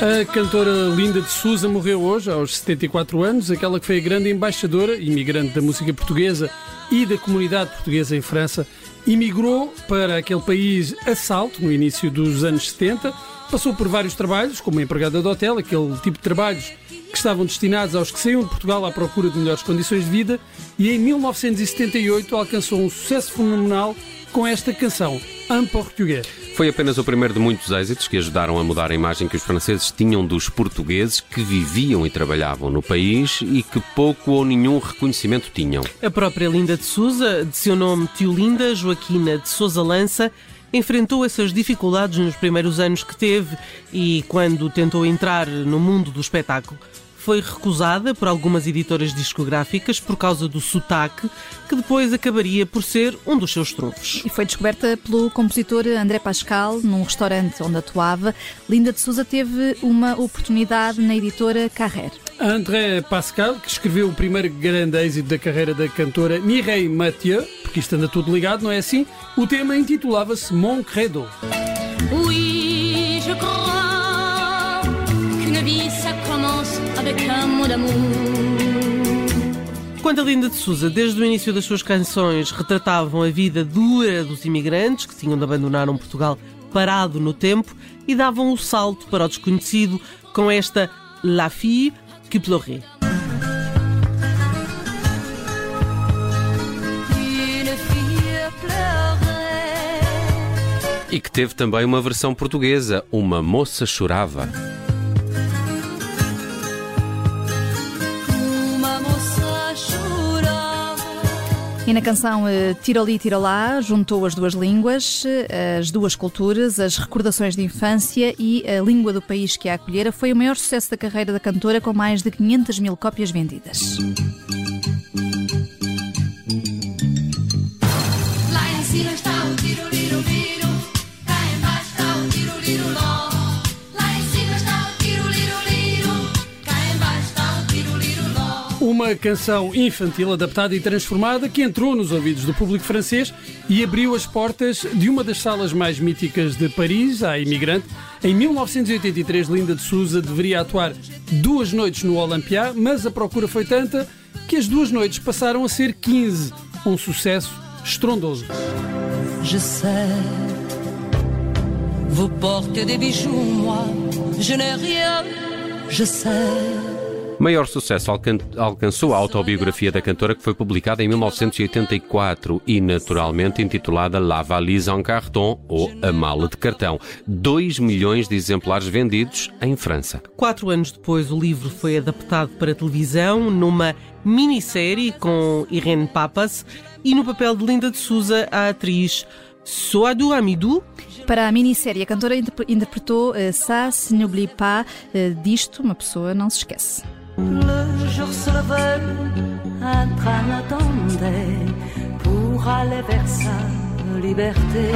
A cantora Linda de Souza morreu hoje, aos 74 anos, aquela que foi a grande embaixadora, imigrante da música portuguesa e da comunidade portuguesa em França. Imigrou para aquele país a salto no início dos anos 70, passou por vários trabalhos, como empregada de hotel, aquele tipo de trabalhos que estavam destinados aos que saíam de Portugal à procura de melhores condições de vida, e em 1978 alcançou um sucesso fenomenal com esta canção, Un Português. Foi apenas o primeiro de muitos êxitos que ajudaram a mudar a imagem que os franceses tinham dos portugueses que viviam e trabalhavam no país e que pouco ou nenhum reconhecimento tinham. A própria Linda de Souza, de seu nome Tio Linda, Joaquina de Souza Lança, enfrentou essas dificuldades nos primeiros anos que teve e quando tentou entrar no mundo do espetáculo foi recusada por algumas editoras discográficas por causa do sotaque, que depois acabaria por ser um dos seus trunfos. E foi descoberta pelo compositor André Pascal num restaurante onde atuava. Linda de Souza teve uma oportunidade na editora Carrère. André Pascal, que escreveu o primeiro grande êxito da carreira da cantora Mireille Mathieu, porque isto anda tudo ligado, não é assim? O tema intitulava-se Mon Credo. Oui, je crois qu'une vie Quando a Linda de Souza, desde o início das suas canções, retratavam a vida dura dos imigrantes que tinham de abandonar um Portugal parado no tempo e davam o salto para o desconhecido com esta La Fille que pleurait. Une fille pleurait. E que teve também uma versão portuguesa, Uma Moça Chorava. E na canção eh, Tiroli Tirolá juntou as duas línguas, eh, as duas culturas, as recordações de infância e a língua do país que a acolhera. Foi o maior sucesso da carreira da cantora, com mais de 500 mil cópias vendidas. Uma canção infantil adaptada e transformada que entrou nos ouvidos do público francês e abriu as portas de uma das salas mais míticas de Paris, à imigrante. Em 1983, Linda de Souza deveria atuar duas noites no Olympia, mas a procura foi tanta que as duas noites passaram a ser 15. Um sucesso estrondoso. Je sais, vous portez des bijoux, moi, je n'ai rien, je sais. Maior sucesso alcan alcançou a autobiografia da cantora que foi publicada em 1984 e naturalmente intitulada La Valise en Carton ou A Mala de Cartão. 2 milhões de exemplares vendidos em França. Quatro anos depois, o livro foi adaptado para televisão numa minissérie com Irene Papas e no papel de Linda de Souza, a atriz Soadou Amidou. Para a minissérie, a cantora interpre- interpretou eh, Ça se n'oublie pas, eh, disto uma pessoa não se esquece. Le jour se levait, un train l'attendait pour aller vers sa liberté.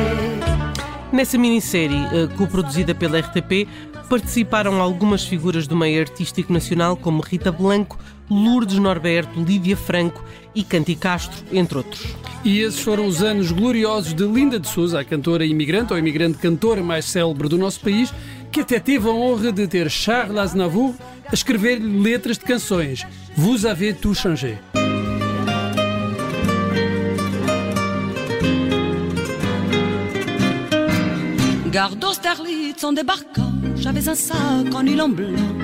Nessa minissérie, eh, coproduzida pela RTP, participaram algumas figuras do meio artístico nacional, como Rita Blanco, Lourdes Norberto, Lídia Franco e Canti Castro, entre outros. E esses foram os anos gloriosos de Linda de Souza, a cantora imigrante ou imigrante cantora mais célebre do nosso país, que até teve a honra de ter Charles Aznavour a escrever-lhe letras de canções. Vous avez tout changé. Gare d'Austerlitz en débarquant, j'avais un sac en nylon blanc.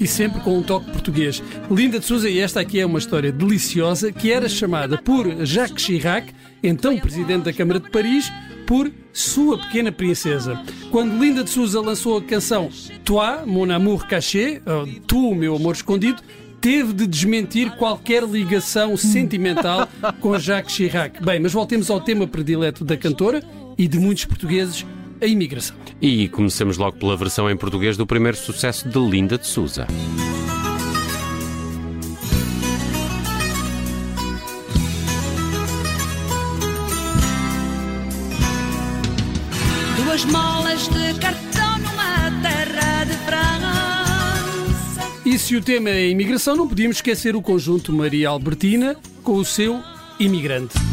E sempre com um toque português. Linda de Souza, e esta aqui é uma história deliciosa, que era chamada por Jacques Chirac, então presidente da Câmara de Paris, por Sua Pequena Princesa. Quando Linda de Souza lançou a canção Toi, mon amour caché, ou Tu, meu amor escondido, teve de desmentir qualquer ligação sentimental com Jacques Chirac. Bem, mas voltemos ao tema predileto da cantora e de muitos portugueses, a imigração. E comecemos logo pela versão em português do primeiro sucesso de Linda de Souza. Duas molas de cartão numa terra de França. E se o tema é imigração, não podíamos esquecer o conjunto Maria Albertina com o seu Imigrante.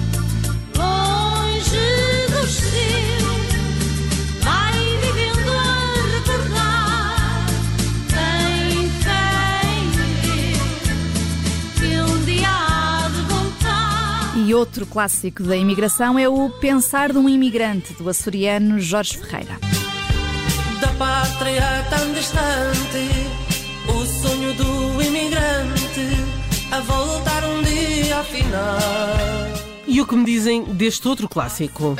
Outro clássico da imigração é o Pensar de um Imigrante, do açoriano Jorge Ferreira. da pátria tão distante, o sonho do imigrante a voltar um dia afinal. E o que me dizem deste outro clássico?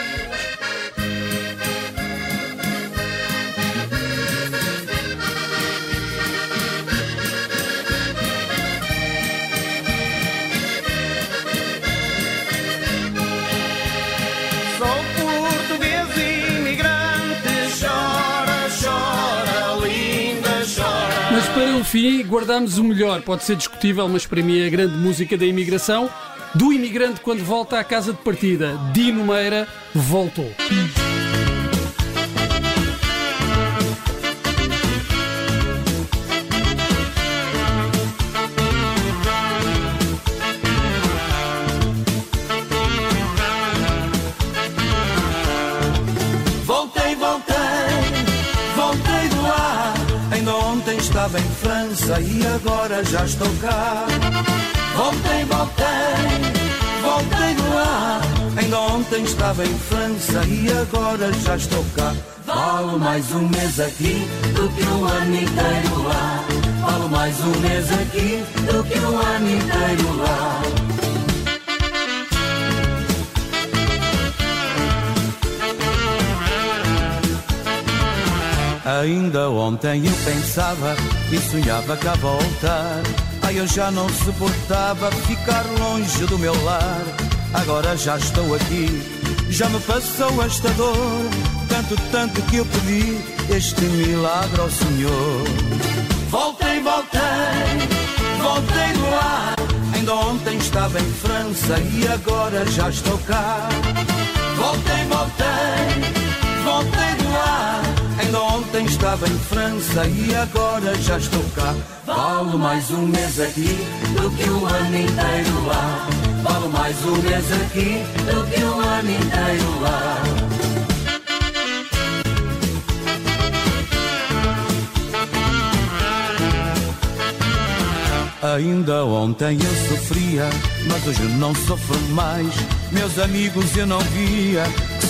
Mas para o fim, guardamos o melhor. Pode ser discutível, mas para mim é a grande música da imigração. Do imigrante quando volta à casa de partida. Dino Meira voltou. Estava em França e agora já estou cá. Voltei, voltei, voltei do ar. Ainda ontem estava em França e agora já estou cá. Valo mais um mês aqui do que um ano inteiro lá. Valo mais um mês aqui do que um ano inteiro lá. Ainda ontem eu pensava e sonhava cá voltar. Ai, eu já não suportava ficar longe do meu lar. Agora já estou aqui, já me passou esta dor. Tanto, tanto que eu pedi este milagre ao Senhor. Voltei, voltei, voltei do ar. Ainda ontem estava em França e agora já estou cá. Voltei, voltei, voltei do ar. Ainda ontem estava em França e agora já estou cá. Valo mais um mês aqui do que um ano inteiro lá. Valo mais um mês aqui do que um ano inteiro lá. Ainda ontem eu sofria, mas hoje não sofro mais. Meus amigos eu não via,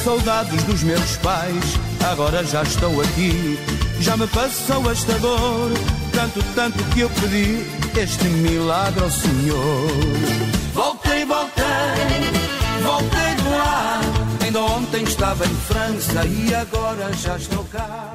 saudades dos meus pais. Agora já estou aqui, já me passou esta dor. Tanto, tanto que eu pedi este milagre ao Senhor. Voltei, voltei, voltei do ar. Ainda ontem estava em França e agora já estou cá.